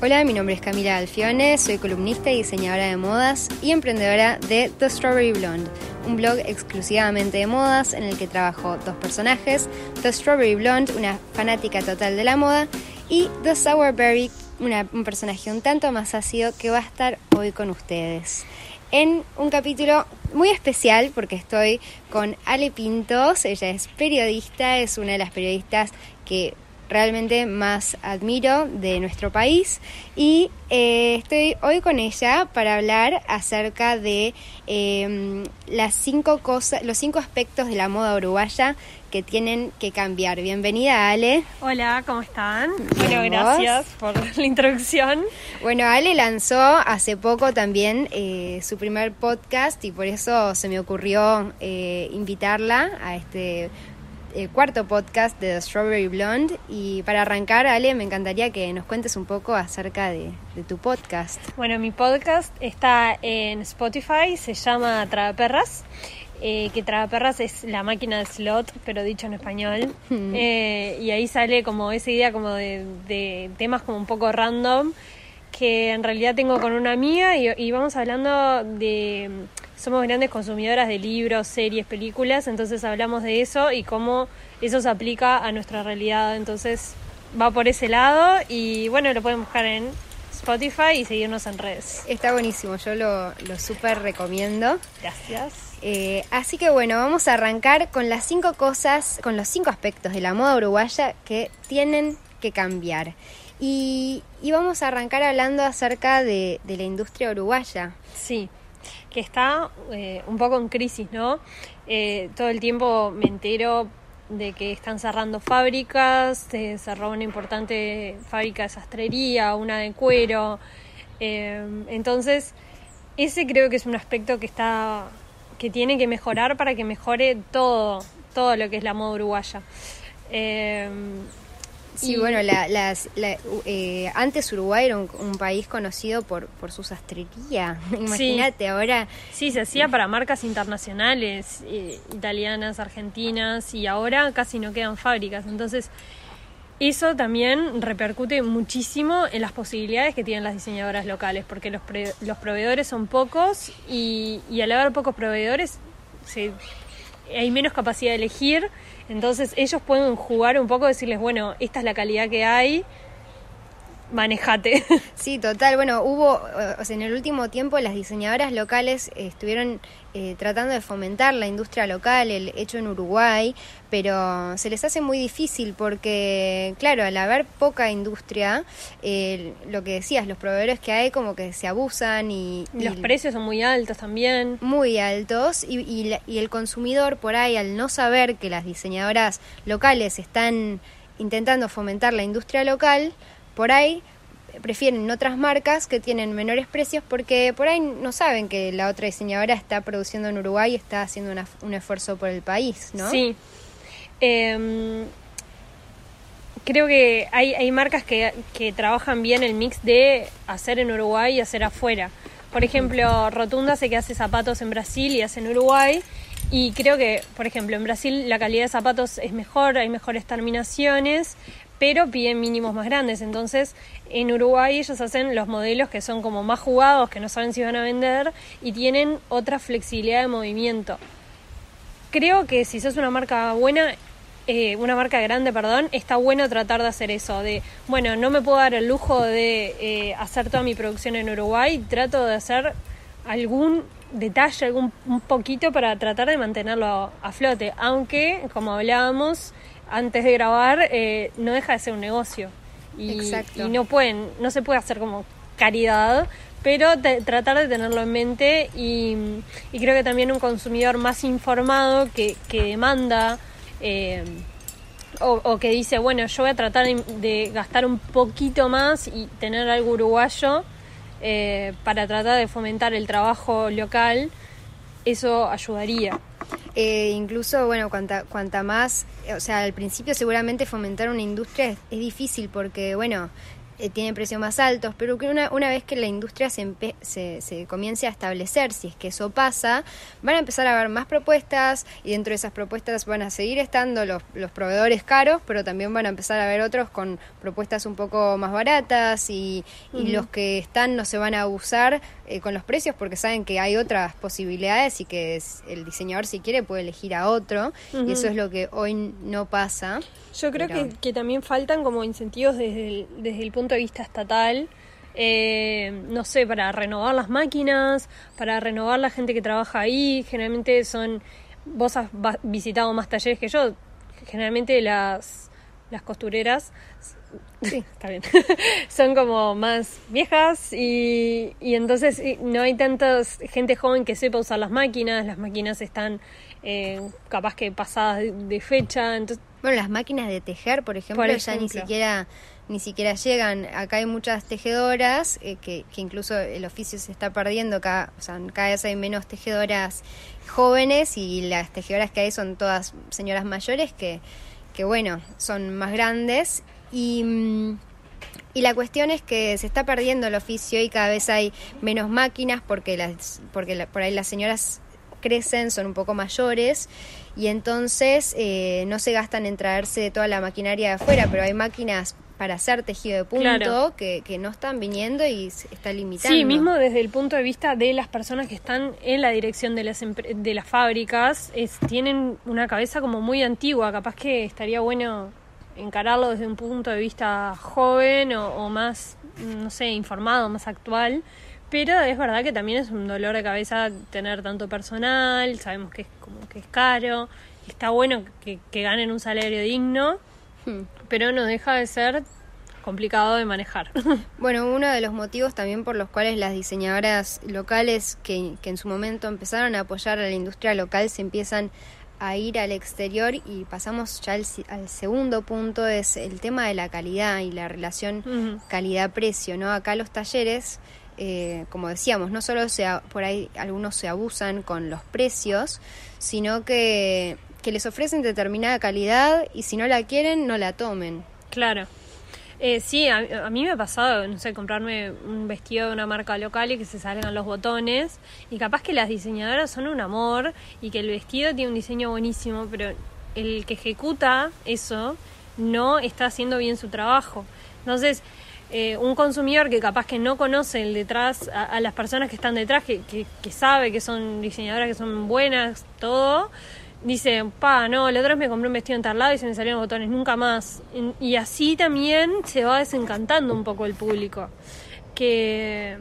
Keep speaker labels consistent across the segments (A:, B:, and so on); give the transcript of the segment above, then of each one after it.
A: Hola, mi nombre es Camila Alfione, soy columnista y diseñadora de modas y emprendedora de The Strawberry Blonde, un blog exclusivamente de modas en el que trabajo dos personajes, The Strawberry Blonde, una fanática total de la moda, y The Sourberry, un personaje un tanto más ácido que va a estar hoy con ustedes. En un capítulo muy especial porque estoy con Ale Pintos, ella es periodista, es una de las periodistas que realmente más admiro de nuestro país y eh, estoy hoy con ella para hablar acerca de em, las cinco cosas, los cinco aspectos de la moda uruguaya que tienen que cambiar. Bienvenida Ale.
B: Hola, ¿cómo están? bueno, gracias por la introducción.
A: Bueno, Ale lanzó hace poco también eh, su primer podcast y por eso se me ocurrió eh, invitarla a este el cuarto podcast de The Strawberry Blonde. Y para arrancar, Ale, me encantaría que nos cuentes un poco acerca de, tu podcast.
B: Bueno, mi podcast está en Spotify, se llama Tragaperras. Eh, que Tragaperras es la máquina de slot, pero dicho en español. Eh, y ahí sale como esa idea como de, temas como un poco random que en realidad tengo con una amiga y vamos hablando de somos grandes consumidoras de libros, series, películas, entonces hablamos de eso y cómo eso se aplica a nuestra realidad. Entonces va por ese lado y bueno, lo pueden buscar en Spotify y seguirnos en redes.
A: Está buenísimo, yo lo, lo súper recomiendo.
B: Gracias.
A: Eh, así que bueno, vamos a arrancar con las cinco cosas, con los cinco aspectos de la moda uruguaya que tienen que cambiar. Y, vamos a arrancar hablando acerca de, la industria uruguaya.
B: Sí que está eh, un poco en crisis, ¿no? Eh, todo el tiempo me entero de que están cerrando fábricas, se cerró una importante fábrica de sastrería, una de cuero. Eh, entonces, ese creo que es un aspecto que está que tiene que mejorar para que mejore todo, todo lo que es la moda uruguaya.
A: Sí, bueno, las, eh, antes Uruguay era un, país conocido por, por su sastrería. Imagínate, ahora.
B: Sí, se hacía para marcas internacionales, eh, italianas, argentinas, y ahora casi no quedan fábricas. Entonces, eso también repercute muchísimo en las posibilidades que tienen las diseñadoras locales, porque los, los proveedores son pocos y, y al haber pocos proveedores se, hay menos capacidad de elegir entonces ellos pueden jugar un poco, decirles, bueno, esta es la calidad que hay, manejate.
A: Sí, total. Bueno, hubo, o sea, en el último tiempo las diseñadoras locales estuvieron eh, tratando de fomentar la industria local, el hecho en Uruguay, pero se les hace muy difícil porque, claro, al haber poca industria, lo que decías, los proveedores que hay como que se abusan y...
B: Los precios son muy altos también.
A: Muy altos y, y el consumidor por ahí, al no saber que las diseñadoras locales están intentando fomentar la industria local, por ahí prefieren otras marcas que tienen menores precios porque por ahí no saben que la otra diseñadora está produciendo en Uruguay y está haciendo un esfuerzo por el país, ¿no?
B: Sí. Em, creo que hay, hay marcas que, que, trabajan bien el mix de hacer en Uruguay y hacer afuera. Por ejemplo, Rotunda sé que hace zapatos en Brasil y hace en Uruguay. Y creo que, por ejemplo, en Brasil la calidad de zapatos es mejor, hay mejores terminaciones, pero piden mínimos más grandes. Entonces, en Uruguay ellos hacen los modelos que son como más jugados, que no saben si van a vender y tienen otra flexibilidad de movimiento. Creo que si sos una marca buena, eh, una marca grande, perdón, está bueno tratar de hacer eso, de, bueno, no me puedo dar el lujo de eh, hacer toda mi producción en Uruguay, trato de hacer algún detalle, algún un poquito para tratar de mantenerlo a flote, aunque, como hablábamos, antes de grabar, eh, no deja de ser un negocio. Y, y, no pueden, no se puede hacer como caridad, pero tratar de tenerlo en mente y, creo que también un consumidor más informado que, que demanda eh, o, que dice, bueno, yo voy a tratar de, gastar un poquito más y tener algo uruguayo eh, para tratar de fomentar el trabajo local, eso ayudaría.
A: Eh, incluso, bueno, cuanta, cuanta más, o sea, al principio seguramente fomentar una industria es, difícil porque, bueno, eh, tiene precios más altos, pero que una, una vez que la industria se, se, se, comience a establecer, si es que eso pasa, van a empezar a haber más propuestas y dentro de esas propuestas van a seguir estando los, los proveedores caros, pero también van a empezar a haber otros con propuestas un poco más baratas y, y los que están no se van a abusar eh, con los precios porque saben que hay otras posibilidades y que el diseñador si quiere puede elegir a otro y eso es lo que hoy no pasa.
B: Yo creo que, que, también faltan como incentivos desde el, desde el punto de vista estatal. Eh, no sé, para renovar las máquinas, para renovar la gente que trabaja ahí. Generalmente son, vos has visitado más talleres que yo, generalmente las, las costureras Sí, está bien. Son como más viejas y, y entonces no hay tanta gente joven que sepa usar las máquinas. Las máquinas están eh, capaz que pasadas de, fecha. Entonces,
A: bueno, las máquinas de tejer, por ejemplo, ya ni siquiera ni siquiera llegan. Acá hay muchas tejedoras eh, que, que, incluso el oficio se está perdiendo. Cada, o sea, cada vez hay menos tejedoras jóvenes y las tejedoras que hay son todas señoras mayores que, que bueno, son más grandes y, mm, y la cuestión es que se está perdiendo el oficio y cada vez hay menos máquinas porque, las, porque por ahí las señoras crecen, son un poco mayores y entonces eh, no se gastan en traerse toda la maquinaria de afuera, pero hay máquinas para hacer tejido de punto que, que, no están viniendo y se está limitando.
B: Sí, mismo desde el punto de vista de las personas que están en la dirección de las, de las fábricas, es, tienen una cabeza como muy antigua, capaz que estaría bueno encararlo desde un punto de vista joven o, más, no sé, informado, más actual. Pero es verdad que también es un dolor de cabeza tener tanto personal, sabemos que es como que es caro, está bueno que, ganen un salario digno, hmm. pero no deja de ser complicado de manejar.
A: Bueno, uno de los motivos también por los cuales las diseñadoras locales que, que en su momento empezaron a apoyar a la industria local se empiezan a ir al exterior y pasamos ya al, segundo punto, es el tema de la calidad y la relación calidad-precio, ¿no? Acá los talleres, eh, como decíamos, no solo se, por ahí algunos se abusan con los precios, sino que, que les ofrecen determinada calidad y si no la quieren, no la tomen.
B: Claro. Eh, sí, a, mí me ha pasado, no sé, comprarme un vestido de una marca local y que se salgan los botones. Y capaz que las diseñadoras son un amor y que el vestido tiene un diseño buenísimo, pero el que ejecuta eso no está haciendo bien su trabajo. Entonces, eh, un consumidor que capaz que no conoce el detrás, a, las personas que están detrás, que, que, que sabe que son diseñadoras que son buenas, todo, dice, pa, no, la otra vez me compré un vestido en tal lado y se me salieron botones, nunca más. Y así también se va desencantando un poco el público. Que,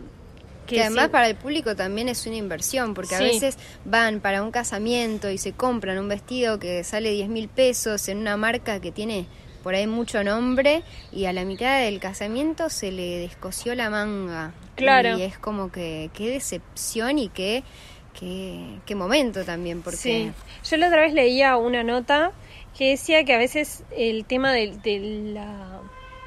A: que, además para el público también es una inversión, porque a veces van para un casamiento y se compran un vestido que sale 10 mil pesos en una marca que tiene por ahí mucho nombre y a la mitad del casamiento se le descosió la manga.
B: Claro.
A: Y es como que qué decepción y qué qué, momento también, porque... Sí.
B: Yo la otra vez leía una nota que decía que a veces el tema de, la,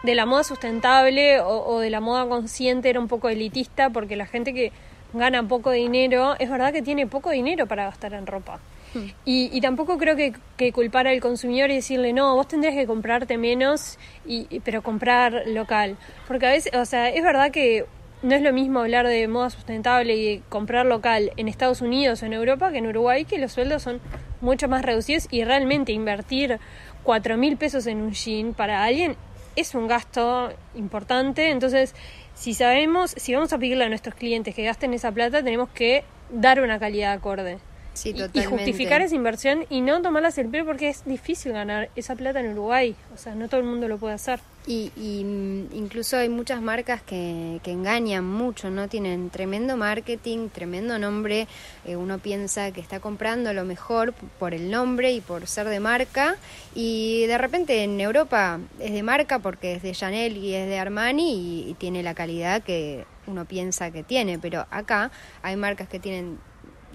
B: de la moda sustentable o, de la moda consciente era un poco elitista porque la gente que gana poco dinero, es verdad que tiene poco dinero para gastar en ropa. Hmm. Y, tampoco creo que, que, culpar al consumidor y decirle, no, vos tendrías que comprarte menos, y, pero comprar local. Porque a veces, o sea, es verdad que no es lo mismo hablar de moda sustentable y comprar local en Estados Unidos o en Europa que en Uruguay, que los sueldos son mucho más reducidos y realmente invertir cuatro mil pesos en un jean para alguien es un gasto importante. Entonces, si sabemos, si vamos a pedirle a nuestros clientes que gasten esa plata, tenemos que dar una calidad acorde.
A: Sí,
B: y, justificar esa inversión y no tomarlas el pie porque es difícil ganar esa plata en Uruguay. O sea, no todo el mundo lo puede hacer.
A: Y, mm, incluso hay muchas marcas que, que, engañan mucho, ¿no? Tienen tremendo marketing, tremendo nombre. Eh, uno piensa que está comprando lo mejor por el nombre y por ser de marca. Y de repente en Europa es de marca porque es de Chanel y es de Armani y tiene la calidad que uno piensa que tiene. Pero acá hay marcas que tienen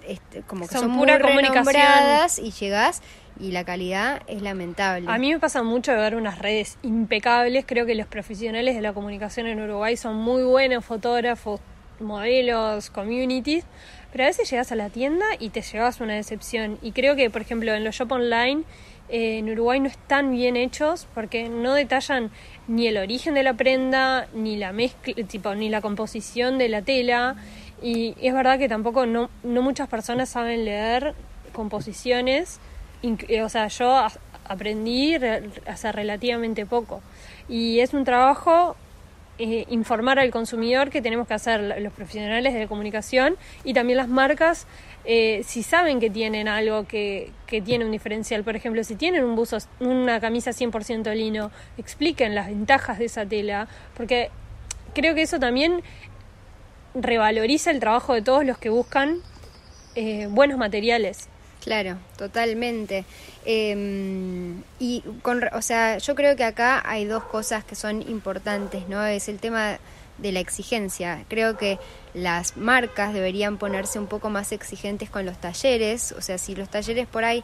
A: este, como que son, son pura y llegas y la calidad es lamentable.
B: A mí me pasa mucho de ver unas redes impecables. Creo que los profesionales de la comunicación en Uruguay son muy buenos fotógrafos, modelos, communities, pero a veces llegas a la tienda y te llevas una decepción. Y creo que, por ejemplo, en los shop online eh, en Uruguay no están bien hechos porque no detallan ni el origen de la prenda, ni la mezcla, tipo, ni la composición de la tela. Y es verdad que tampoco no, no muchas personas saben leer composiciones. Eh, o sea, yo aprendí hace relativamente poco. Y es un trabajo eh, informar al consumidor que tenemos que hacer los profesionales de comunicación y también las marcas eh, si saben que tienen algo que, que, tiene un diferencial. Por ejemplo, si tienen un buzo, una camisa 100% lino, expliquen las ventajas de esa tela, porque creo que eso también revaloriza el trabajo de todos los que buscan eh, buenos materiales.
A: Claro, totalmente. Em, y con, o sea, yo creo que acá hay dos cosas que son importantes, ¿no? Es el tema de la exigencia. Creo que las marcas deberían ponerse un poco más exigentes con los talleres, o sea, si los talleres por ahí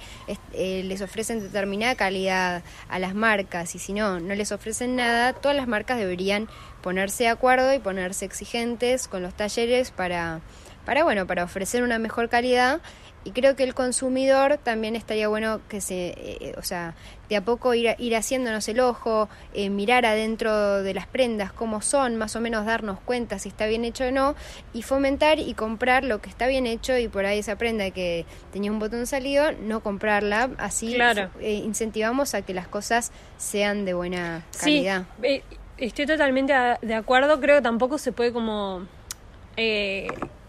A: eh, les ofrecen determinada calidad a las marcas y si no, no les ofrecen nada, todas las marcas deberían ponerse de acuerdo y ponerse exigentes con los talleres para, para bueno, para ofrecer una mejor calidad. Y creo que el consumidor también estaría bueno que se, eh, o sea, de a poco ir, ir haciéndonos el ojo, eh, mirar adentro de las prendas cómo son, más o menos darnos cuenta si está bien hecho o no, y fomentar y comprar lo que está bien hecho y por ahí esa prenda que tenía un botón salido, no comprarla, así eh, incentivamos a que las cosas sean de buena calidad.
B: Sí, estoy totalmente de acuerdo, creo que tampoco se puede como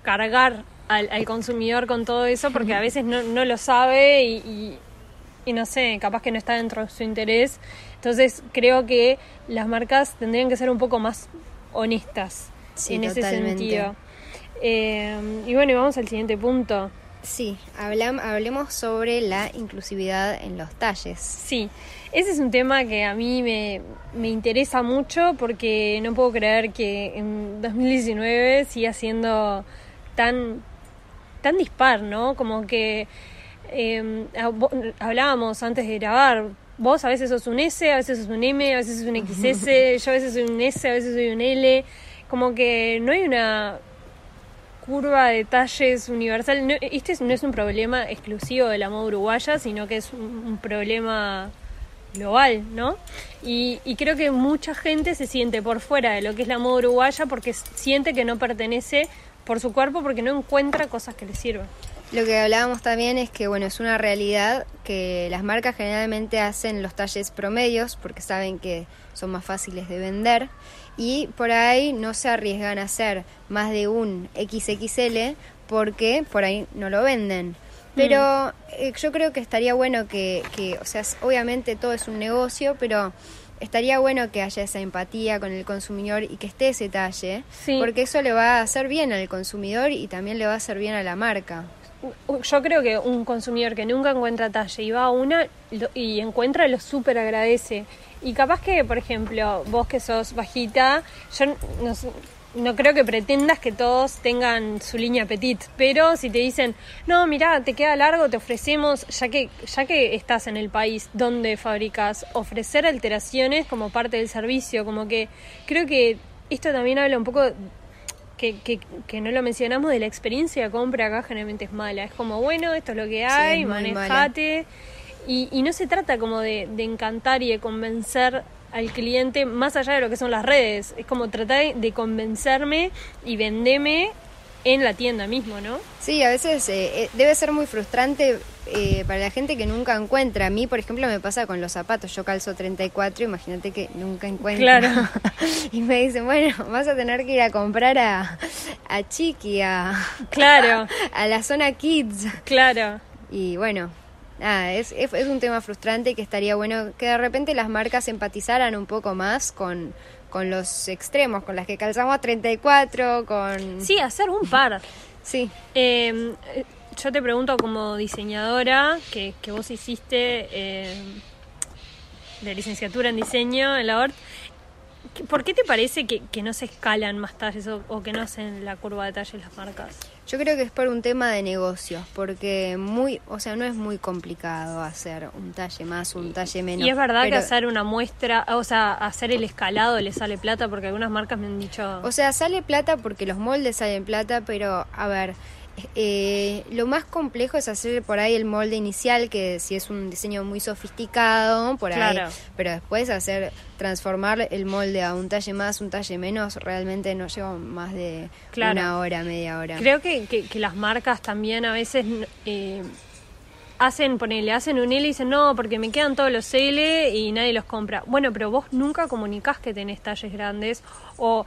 B: cargar al, consumidor con todo eso porque a veces no, no lo sabe y, y, no sé, capaz que no está dentro de su interés. Entonces creo que las marcas tendrían que ser un poco más honestas en ese sentido. Eh, y bueno, y vamos al siguiente punto.
A: Sí, hablemos sobre la inclusividad en los talles.
B: Sí, ese es un tema que a mí me, me interesa mucho porque no puedo creer que en 2019 siga siendo tan tan dispar, ¿no? Como que em, hablábamos antes de grabar, vos a veces sos un S, a veces sos un M, a veces sos un XS, yo a veces soy un S, a veces soy un L, como que no hay una curva de talles universal. este no es un problema exclusivo de la moda uruguaya, sino que es un, problema global, ¿no? Y, y, creo que mucha gente se siente por fuera de lo que es la moda uruguaya porque siente que no pertenece por su cuerpo porque no encuentra cosas que le sirvan.
A: Lo que hablábamos también es que bueno, es una realidad que las marcas generalmente hacen los talles promedios porque saben que son más fáciles de vender y por ahí no se arriesgan a hacer más de un XXL porque por ahí no lo venden. Pero mm. eh, yo creo que estaría bueno que, que, o sea, obviamente todo es un negocio, pero estaría bueno que haya esa empatía con el consumidor y que esté ese talle, porque eso le va a hacer bien al consumidor y también le va a hacer bien a la marca.
B: Yo creo que un consumidor que nunca encuentra talle y va a una y encuentra lo súper agradece. Y capaz que, por ejemplo, vos que sos bajita, yo no, no creo que pretendas que todos tengan su línea petit, pero si te dicen, no, mira, te queda largo, te ofrecemos, ya que, ya que estás en el país donde fabricas, ofrecer alteraciones como parte del servicio, como que creo que esto también habla un poco que, que, que, no lo mencionamos de la experiencia de compra acá generalmente es mala. Es como, bueno, esto es lo que hay, manejate. Y, y, no se trata como de, de encantar y de convencer al cliente más allá de lo que son las redes. Es como tratar de convencerme y vendeme en la tienda mismo, ¿no?
A: Sí, a veces eh, eh, debe ser muy frustrante eh, para la gente que nunca encuentra. A mí, por ejemplo, me pasa con los zapatos. Yo calzo 34, imagínate que nunca encuentro.
B: Claro.
A: y me dicen, bueno, vas a tener que ir a comprar a, a Chiqui, a,
B: claro.
A: a la zona Kids.
B: Claro.
A: Y bueno, Ah, es, es, un tema frustrante que estaría bueno que de repente las marcas empatizaran un poco más con, con los extremos, con las que calzamos 34, con...
B: Sí, hacer un par.
A: sí.
B: Em, yo te pregunto como diseñadora, que, que vos hiciste eh, de licenciatura en diseño en la ORT, ¿por qué te parece que, que no se escalan más talles o, o que no hacen la curva de talles las marcas?
A: Yo creo que es por un tema de negocios, porque muy, o sea, no es muy complicado hacer un talle más, un talle menos.
B: Y es verdad que hacer una muestra, o sea, hacer el escalado le sale plata, porque algunas marcas me han dicho.
A: O sea, sale plata porque los moldes salen plata, pero a ver, Eh, lo más complejo es hacer por ahí el molde inicial, que si es un diseño muy sofisticado, por ahí, pero después hacer transformar el molde a un talle más, un talle menos, realmente no lleva más de una hora, media hora.
B: Creo que, que, las marcas también a veces eh, hacen, ponele, hacen un L y dicen, no, porque me quedan todos los L y nadie los compra. Bueno, pero vos nunca comunicás que tenés talles grandes o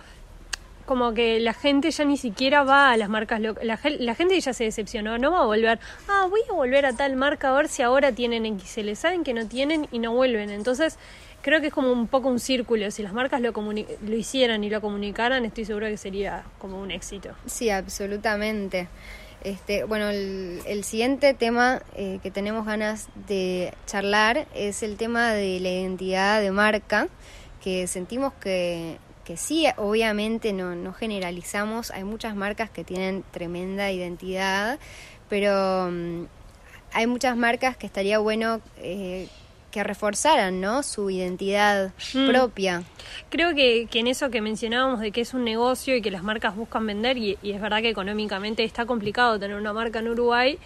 B: como que la gente ya ni siquiera va a las marcas la, la, gente ya se decepcionó no va a volver. Ah voy a volver a tal marca a ver si ahora tienen XL saben que no tienen y no vuelven. Entonces creo que es como un poco un círculo. Si las marcas lo lo hicieran y lo comunicaran estoy segura que sería como un éxito.
A: Sí absolutamente. Este, bueno, el, siguiente tema eh, que tenemos ganas de charlar es el tema de la identidad de marca, que sentimos que, que sí, obviamente no, no generalizamos, hay muchas marcas que tienen tremenda identidad, pero mm, hay muchas marcas que estaría bueno eh, que reforzaran ¿no? su identidad mm. propia.
B: Creo que, que, en eso que mencionábamos de que es un negocio y que las marcas buscan vender, y, y es verdad que económicamente está complicado tener una marca en Uruguay,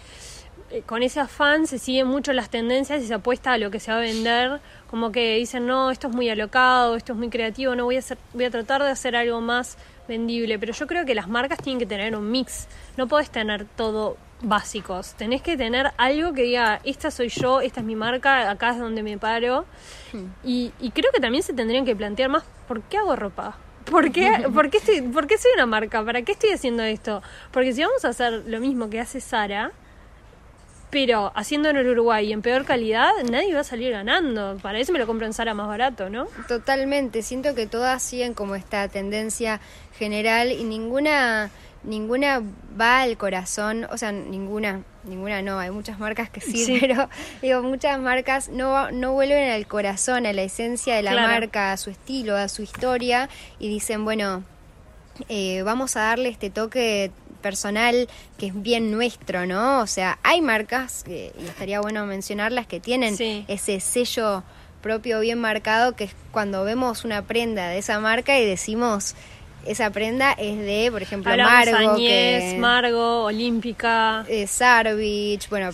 B: con ese afán se siguen mucho las tendencias y se apuesta a lo que se va a vender, como que dicen, no, esto es muy alocado, esto es muy creativo, no voy a, hacer, voy a tratar de hacer algo más vendible, pero yo creo que las marcas tienen que tener un mix, no podés tener todo básicos. Tenés que tener algo que diga, esta soy yo, esta es mi marca, acá es donde me paro. Hmm. Y, creo que también se tendrían que plantear más, ¿por qué hago ropa? ¿Por qué, por, qué estoy, ¿Por qué soy una marca? ¿Para qué estoy haciendo esto? Porque si vamos a hacer lo mismo que hace Sara, pero haciendo en el Uruguay en peor calidad, nadie va a salir ganando. Para eso me lo compro en Sara más barato, ¿no?
A: Totalmente. Siento que todas siguen como esta tendencia general y ninguna ninguna va al corazón, o sea, ninguna, ninguna no, hay muchas marcas que sí, pero digo, muchas marcas no, no vuelven al corazón, a la esencia de la marca, a su estilo, a su historia, y dicen, bueno, eh, vamos a darle este toque personal que es bien nuestro, ¿no? O sea, hay marcas, y estaría bueno mencionarlas, que tienen ese sello propio bien marcado, que es cuando vemos una prenda de esa marca y decimos, esa prenda es de, por ejemplo, Margo.
B: que, Margo, Olímpica.
A: Eh, Sarvich, bueno,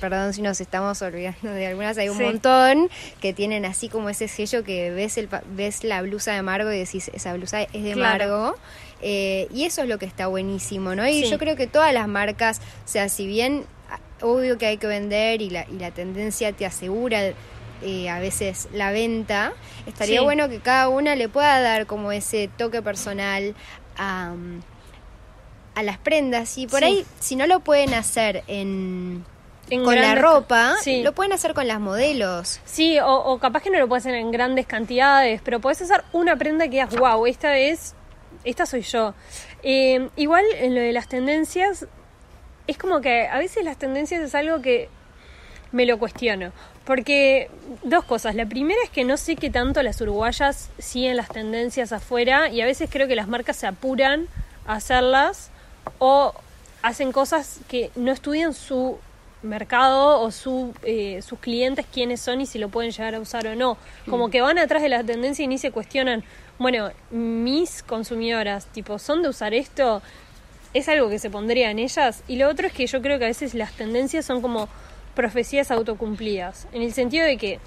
A: perdón si nos estamos olvidando de algunas, hay un montón que tienen así como ese sello que ves, el, ves la blusa de Margo y decís, esa blusa es de Margo. Eh, y eso es lo que está buenísimo, ¿no? Y yo creo que todas las marcas, o sea, si bien obvio que hay que vender y la, y la tendencia te asegura eh, a veces la venta, estaría bueno que cada una le pueda dar como ese toque personal a, a las prendas. Y por ahí, si no lo pueden hacer en... con la ropa, lo pueden hacer con las modelos.
B: Sí, o, capaz que no lo puedes hacer en grandes cantidades, pero puedes hacer una prenda que digas, wow, esta es, esta soy yo. Eh, igual en lo de las tendencias, es como que a veces las tendencias es algo que me lo cuestiono. Porque dos cosas. La primera es que no sé qué tanto las uruguayas siguen las tendencias afuera y a veces creo que las marcas se apuran a hacerlas o hacen cosas que no estudian su mercado o su, eh, sus clientes quiénes son y si lo pueden llegar a usar o no. Como que van atrás de la tendencia y ni se cuestionan, bueno, mis consumidoras, tipo, ¿son de usar esto? ¿Es algo que se pondría en ellas? Y lo otro es que yo creo que a veces las tendencias son como profecías autocumplidas, en el sentido de que,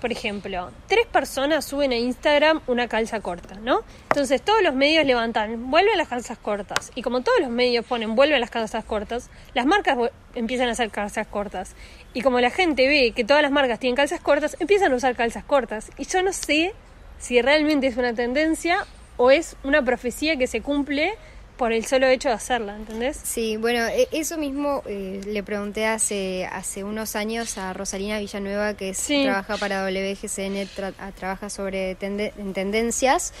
B: por ejemplo, tres personas suben a Instagram una calza corta, ¿no? Entonces todos los medios levantan, vuelven las calzas cortas, y como todos los medios ponen, vuelven las calzas cortas, las marcas empiezan a hacer calzas cortas. Y como la gente ve que todas las marcas tienen calzas cortas, empiezan a usar calzas cortas. Y yo no sé si realmente es una tendencia o es una profecía que se cumple por el solo hecho de hacerla, ¿entendés?
A: Sí, bueno, e, eso mismo eh, le pregunté hace hace unos años a Rosalina Villanueva, que trabaja para WGCN, trabaja sobre tendencias.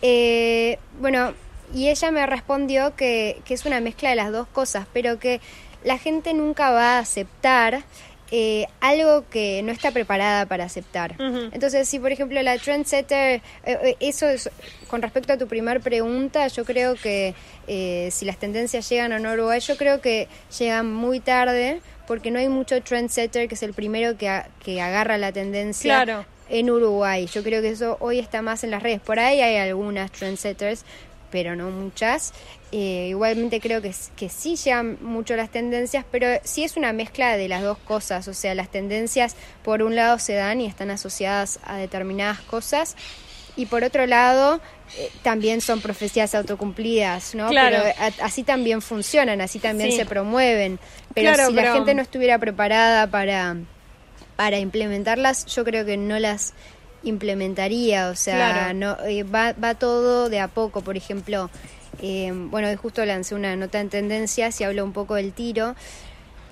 A: Eh, bueno, y ella me respondió que, que es una mezcla de las dos cosas, pero que la gente nunca va a aceptar eh, algo que no está preparada para aceptar. Entonces, si por ejemplo la trendsetter, eh, eh, eso es, con respecto a tu primera pregunta, yo creo que si las tendencias llegan a Uruguay, yo creo que llegan muy tarde porque no hay mucho trendsetter que es el primero que, que agarra la tendencia en Uruguay. Yo creo que eso hoy está más en las redes. Por ahí hay algunas trendsetters, pero no muchas. Eh, igualmente creo que, que sí llegan mucho las tendencias, pero sí es una mezcla de las dos cosas. O sea, las tendencias por un lado se dan y están asociadas a determinadas cosas y por otro lado eh, también son profecías autocumplidas, ¿no?
B: Claro.
A: Pero así también funcionan, así también
B: Sí.
A: se promueven. Pero
B: Claro,
A: si la gente no estuviera preparada para, para implementarlas, yo creo que no las implementaría, o sea,
B: Claro.
A: no eh, va, va todo de a poco, por ejemplo, eh, bueno, hoy justo lancé una nota en tendencias y hablo un poco del tiro,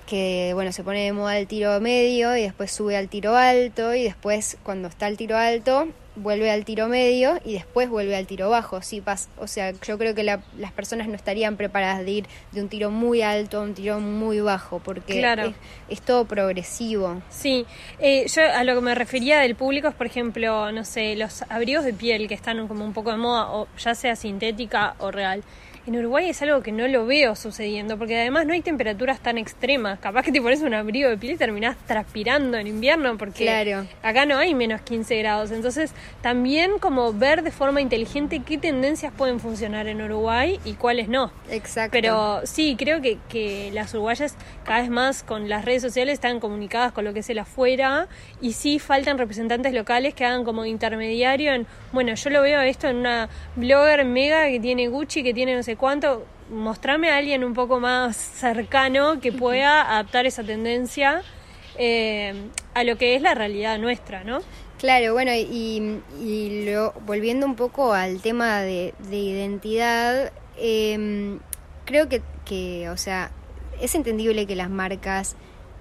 A: que bueno, se pone de moda el tiro medio y después sube al tiro alto y después cuando está el tiro alto vuelve al tiro medio y después vuelve al tiro bajo. Sí, pas- o sea, yo creo que la- las personas no estarían preparadas de ir de un tiro muy alto a un tiro muy bajo porque
B: Claro.
A: es, es todo progresivo.
B: Sí, eh, yo a lo que me refería del público es, por ejemplo, no sé, los abrigos de piel que están como un poco de moda, o ya sea sintética o real. En Uruguay es algo que no lo veo sucediendo, porque además no hay temperaturas tan extremas. Capaz que te pones un abrigo de piel y terminás transpirando en invierno, porque
A: Claro.
B: acá no hay menos 15 grados. Entonces, también como ver de forma inteligente qué tendencias pueden funcionar en Uruguay y cuáles no.
A: Exacto.
B: Pero sí, creo que, que las uruguayas cada vez más con las redes sociales están comunicadas con lo que es el afuera y sí faltan representantes locales que hagan como intermediario en, bueno, yo lo veo esto en una blogger mega que tiene Gucci, que tiene no sé cuánto, mostrame a alguien un poco más cercano que pueda adaptar esa tendencia eh, a lo que es la realidad nuestra, ¿no?
A: Claro, bueno, y, y lo, volviendo un poco al tema de, de identidad, em, creo que, que, o sea, es entendible que las marcas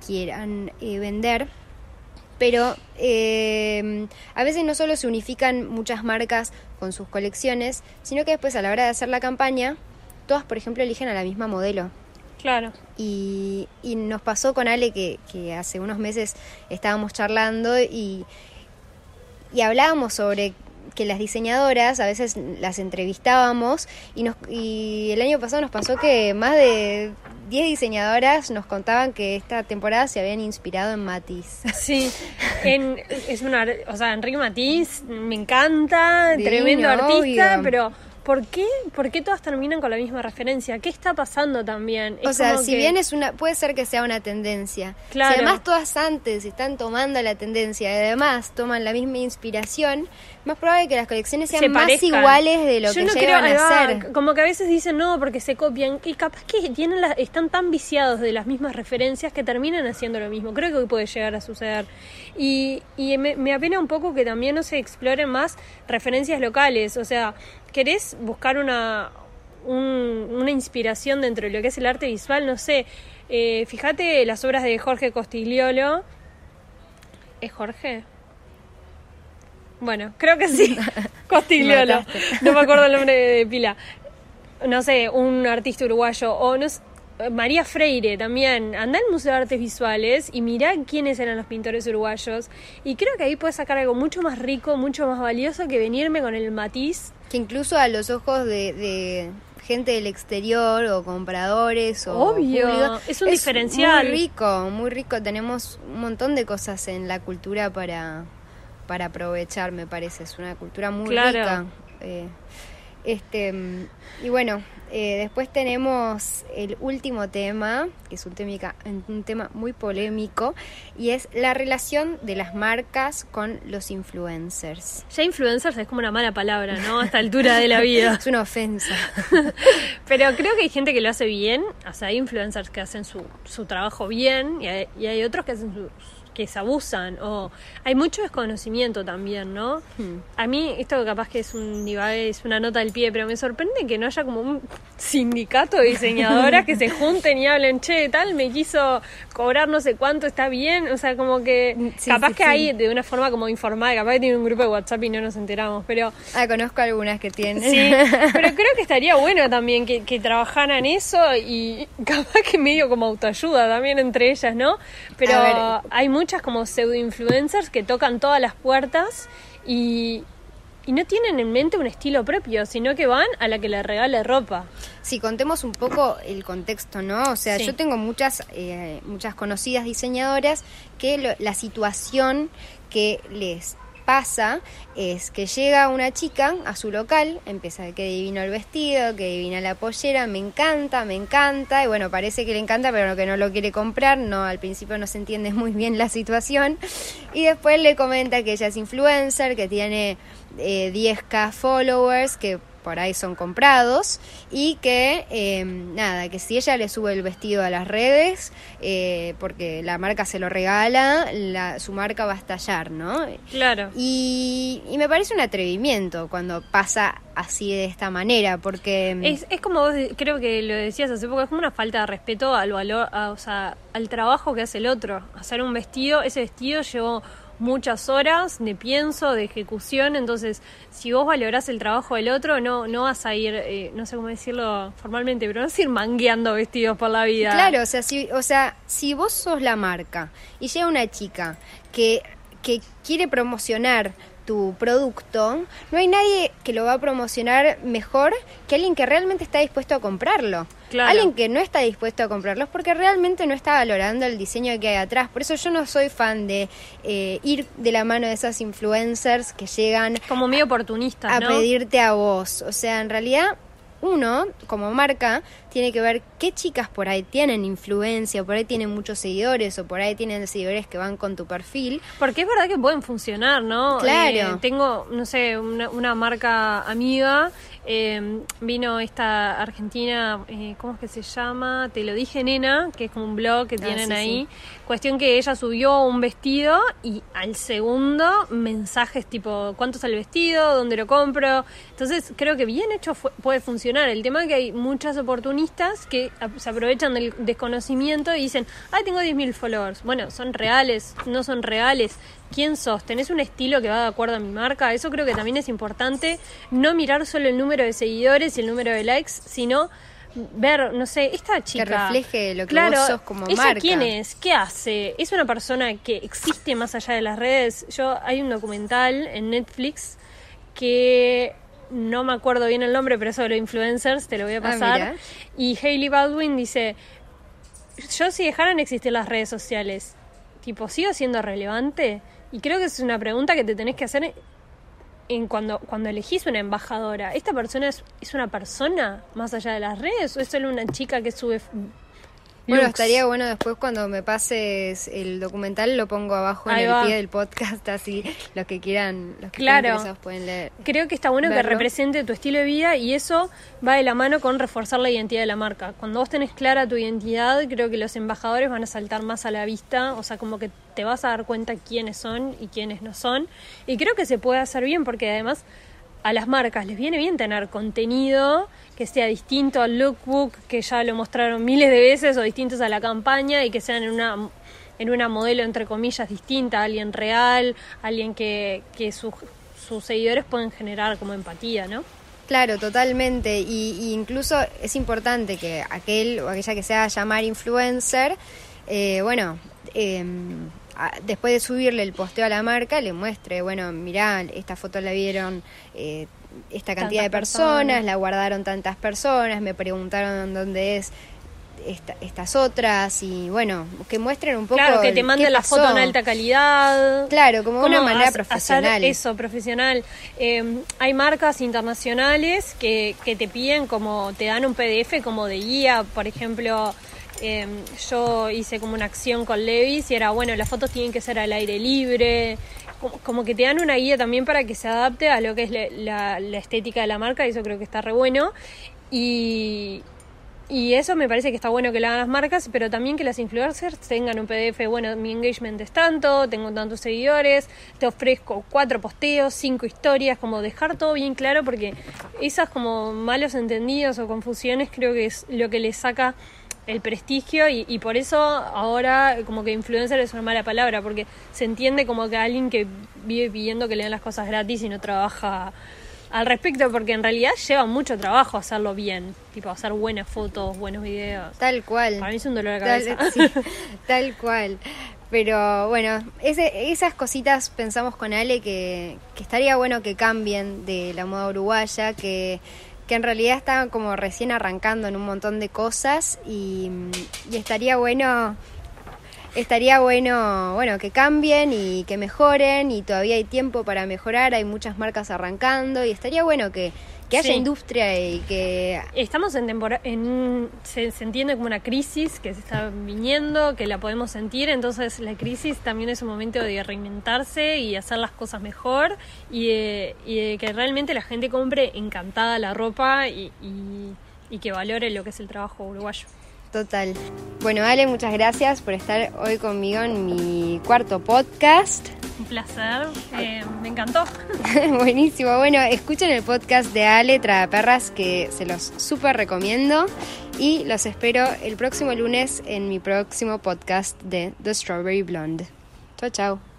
A: quieran eh, vender, pero em, a veces no solo se unifican muchas marcas con sus colecciones, sino que después a la hora de hacer la campaña, todas, por ejemplo, eligen a la misma modelo.
B: Claro.
A: Y, y nos pasó con Ale que, que hace unos meses estábamos charlando y, y hablábamos sobre que las diseñadoras a veces las entrevistábamos y, nos, y el año pasado nos pasó que más de 10 diseñadoras nos contaban que esta temporada se habían inspirado en Matisse.
B: Sí, en, es una, o sea, Enrique Matiz me encanta,
A: Divino,
B: tremendo artista,
A: obvio.
B: pero ¿por qué, ¿por qué todas terminan con la misma referencia? ¿Qué está pasando también?
A: O sea, si
B: que-
A: bien es una, puede ser que sea una tendencia.
B: Claro.
A: Si además todas antes están tomando la tendencia y además toman la misma inspiración, más probable que las colecciones sean
B: se
A: más iguales de lo
B: Yo
A: que
B: no creo, ahí
A: a hacer.
B: Como que a veces dicen no porque se copian y capaz que tienen las- están tan viciados de las mismas referencias que terminan haciendo lo mismo. Creo que puede llegar a suceder. Y, y me, me apena un poco que también no se exploren más referencias locales. O sea, ¿querés buscar una, un- una inspiración dentro de lo que es el arte visual? No sé. Eh, fíjate las obras de Jorge Costigliolo. ¿Es Jorge? Bueno, creo que sí. Costigliolo. No me acuerdo el nombre de pila. No sé, un artista uruguayo. O no sé, María Freire también. Anda al Museo de Artes Visuales y mirá quiénes eran los pintores uruguayos. Y creo que ahí puedes sacar algo mucho más rico, mucho más valioso que venirme con el matiz.
A: Que incluso a los ojos de, de gente del exterior o compradores o
B: Obvio,
A: público,
B: es un diferencial.
A: Muy rico, muy rico. Tenemos un montón de cosas en la cultura para, para aprovechar, me parece. Es una cultura muy
B: Claro.
A: rica. Eh, este mm, y bueno, eh, después tenemos el último tema, que es un tema, un tema muy polémico, y es la relación de las marcas con los influencers.
B: Ya influencers es como una mala palabra, ¿no? A esta altura de la vida.
A: Es una ofensa.
B: Pero creo que hay gente que lo hace bien, o sea, hay influencers que hacen su, su trabajo bien y hay, y hay otros que hacen su- que se abusan o hay mucho desconocimiento también, ¿no?
A: Hmm.
B: A mí esto capaz que es un es una nota del pie, pero me sorprende que no haya como un sindicato de diseñadoras que se junten y hablen, che, tal, me quiso cobrar no sé cuánto, está bien, o sea, como que
A: Sí,
B: capaz
A: sí,
B: que
A: sí.
B: hay de una forma como informal, capaz que tiene un grupo de WhatsApp y no nos enteramos, pero
A: Ah, conozco algunas que tienen.
B: Sí, pero creo que estaría bueno también que, que trabajaran eso y capaz que medio como autoayuda también entre ellas, ¿no? Pero hay muchas como pseudo influencers que tocan todas las puertas y, y no tienen en mente un estilo propio, sino que van a la que le regale ropa.
A: Si contemos un poco el contexto, ¿no? O sea,
B: Sí.
A: yo tengo muchas, eh, muchas conocidas diseñadoras que lo- la situación que les pasa es que llega una chica a su local, empieza que divino el vestido, que divina la pollera, me encanta, me encanta, y bueno, parece que le encanta, pero que no lo quiere comprar, no, al principio no se entiende muy bien la situación, y después le comenta que ella es influencer, que tiene eh, 10k followers, que por ahí son comprados y que em, nada, que si ella le sube el vestido a las redes, eh, porque la marca se lo regala, la, su marca va a estallar, ¿no?
B: Claro.
A: Y, y me parece un atrevimiento cuando pasa así de esta manera, porque... em,
B: Es, es como vos, creo que lo decías hace poco, es como una falta de respeto al valor, a- o sea, al trabajo que hace el otro. Hacer un vestido, ese vestido llevó muchas horas de pienso, de ejecución, entonces si vos valorás el trabajo del otro, no, no vas a ir, eh, no sé cómo decirlo formalmente, pero vas a ir mangueando vestidos por la vida.
A: Claro, o sea, si, o sea, si vos sos la marca y llega una chica que, que quiere promocionar tu producto, no hay nadie que lo va a promocionar mejor que alguien que realmente está dispuesto a comprarlo.
B: Claro.
A: Alguien que no está dispuesto a comprarlos porque realmente no está valorando el diseño que hay atrás. Por eso yo no soy fan de eh, ir de la mano de esas influencers que llegan
B: Como medio oportunistas,
A: a
B: ¿no?
A: pedirte a vos. O sea, en realidad uno, como marca, tiene que ver qué chicas por ahí tienen influencia, por ahí tienen muchos seguidores o por ahí tienen seguidores que van con tu perfil.
B: Porque es verdad que pueden funcionar, ¿no?
A: Claro.
B: Eh, tengo, no sé, una, una marca amiga, eh, vino esta argentina, eh, ¿cómo es que se llama? Te lo dije, nena, que es como un blog que
A: Ah,
B: tienen
A: sí,
B: ahí. Cuestión que ella subió un vestido y al segundo mensajes tipo, ¿cuánto sale el vestido? ¿Dónde lo compro? Entonces creo que bien hecho fue- puede funcionar. El tema es que hay muchas oportunistas que se aprovechan del desconocimiento y dicen, ay, tengo 10.000 followers. Bueno, son reales, no son reales. ¿Quién sos? ¿Tenés un estilo que va de acuerdo a mi marca? Eso creo que también es importante. No mirar solo el número de seguidores y el número de likes, sino ver, no sé, esta chica...
A: refleje lo que
B: claro,
A: vos sos como
B: ¿ella
A: marca.
B: quién es? ¿Qué hace? ¿Es una persona que existe más allá de las redes? Yo Hay un documental en Netflix que no me acuerdo bien el nombre, pero sobre influencers, te lo voy a
A: Ah,
B: pasar. y Hailey Baldwin dice, yo si dejaran existir las redes sociales, tipo, ¿sigo siendo relevante? Y creo que es una pregunta que te tenés que hacer en cuando, cuando elegís una embajadora. ¿Esta persona es, es una persona más allá de las redes o es solo una chica que sube
A: Bueno,
B: looks?
A: estaría bueno después cuando me pases el documental lo pongo abajo
B: Ahí
A: en el
B: va.
A: pie del podcast, así los que quieran, los que
B: Claro.
A: estén pueden leer.
B: Creo que está bueno que represente tu estilo de vida y eso va de la mano con reforzar la identidad de la marca. Cuando vos tenés clara tu identidad, creo que los embajadores van a saltar más a la vista, o sea, como que te vas a dar cuenta quiénes son y quiénes no son. Y creo que se puede hacer bien porque además a las marcas les viene bien tener contenido que sea distinto al lookbook, que ya lo mostraron miles de veces, o distintos a la campaña y que sean en una en una modelo entre comillas distinta, alguien real, alguien que, que sus sus seguidores pueden generar como empatía, ¿no?
A: Claro, totalmente. Y, y incluso es importante que aquel o aquella que se haga llamar influencer, eh, bueno, eh, después de subirle el posteo a la marca, le muestre, bueno, mirá, esta foto la vieron eh, esta cantidad de personas,
B: personas.
A: la guardaron tantas personas, me preguntaron dónde es esta- estas otras y bueno, que muestren un poco
B: Claro, que te manden la foto en alta calidad.
A: Claro, como una manera
B: ha-
A: profesional.
B: hacer eso, profesional. Eh, hay marcas internacionales que, que te piden como, te dan un PDF como de guía, por ejemplo, eh, yo hice como una acción con Levis y era, bueno, las fotos tienen que ser al aire libre, como, como que te dan una guía también para que se adapte a lo que es la, la- la estética de la marca y eso creo que está re bueno. Y, y eso me parece que está bueno que lo hagan las marcas, pero también que las influencers tengan un PDF, bueno, mi engagement es tanto, tengo tantos seguidores, te ofrezco cuatro posteos, cinco historias, como dejar todo bien claro, porque esas como malos entendidos o confusiones creo que es lo que les saca el prestigio y, y por eso ahora como que influencer es una mala palabra, porque se entiende como que alguien que vive pidiendo que le den las cosas gratis y no trabaja al respecto, porque en realidad lleva mucho trabajo hacerlo bien, tipo hacer buenas fotos, buenos videos.
A: Tal cual.
B: Para mí es un dolor de
A: Tal,
B: cabeza.
A: sí, tal cual. Pero bueno, ese- esas cositas pensamos con Ale que, que estaría bueno que cambien de la moda uruguaya, que, que en realidad estaban como recién arrancando en un montón de cosas y, y estaría bueno estaría bueno, bueno, que cambien y que mejoren y todavía hay tiempo para mejorar, hay muchas marcas arrancando y estaría bueno que que haya industria y que...
B: Estamos en temporada, en, se, entiende como una crisis que se está viniendo, que la podemos sentir, entonces la crisis también es un momento de reinventarse y hacer las cosas mejor y, y que realmente la gente compre encantada la ropa y, y que valore lo que es el trabajo uruguayo.
A: Total. Bueno, Ale, muchas gracias por estar hoy conmigo en mi cuarto podcast.
B: Un placer, eh, me encantó.
A: Buenísimo. Bueno, escuchen el podcast de Ale Perras que se los súper recomiendo y los espero el próximo lunes en mi próximo podcast de The Strawberry Blonde. Chao, chao.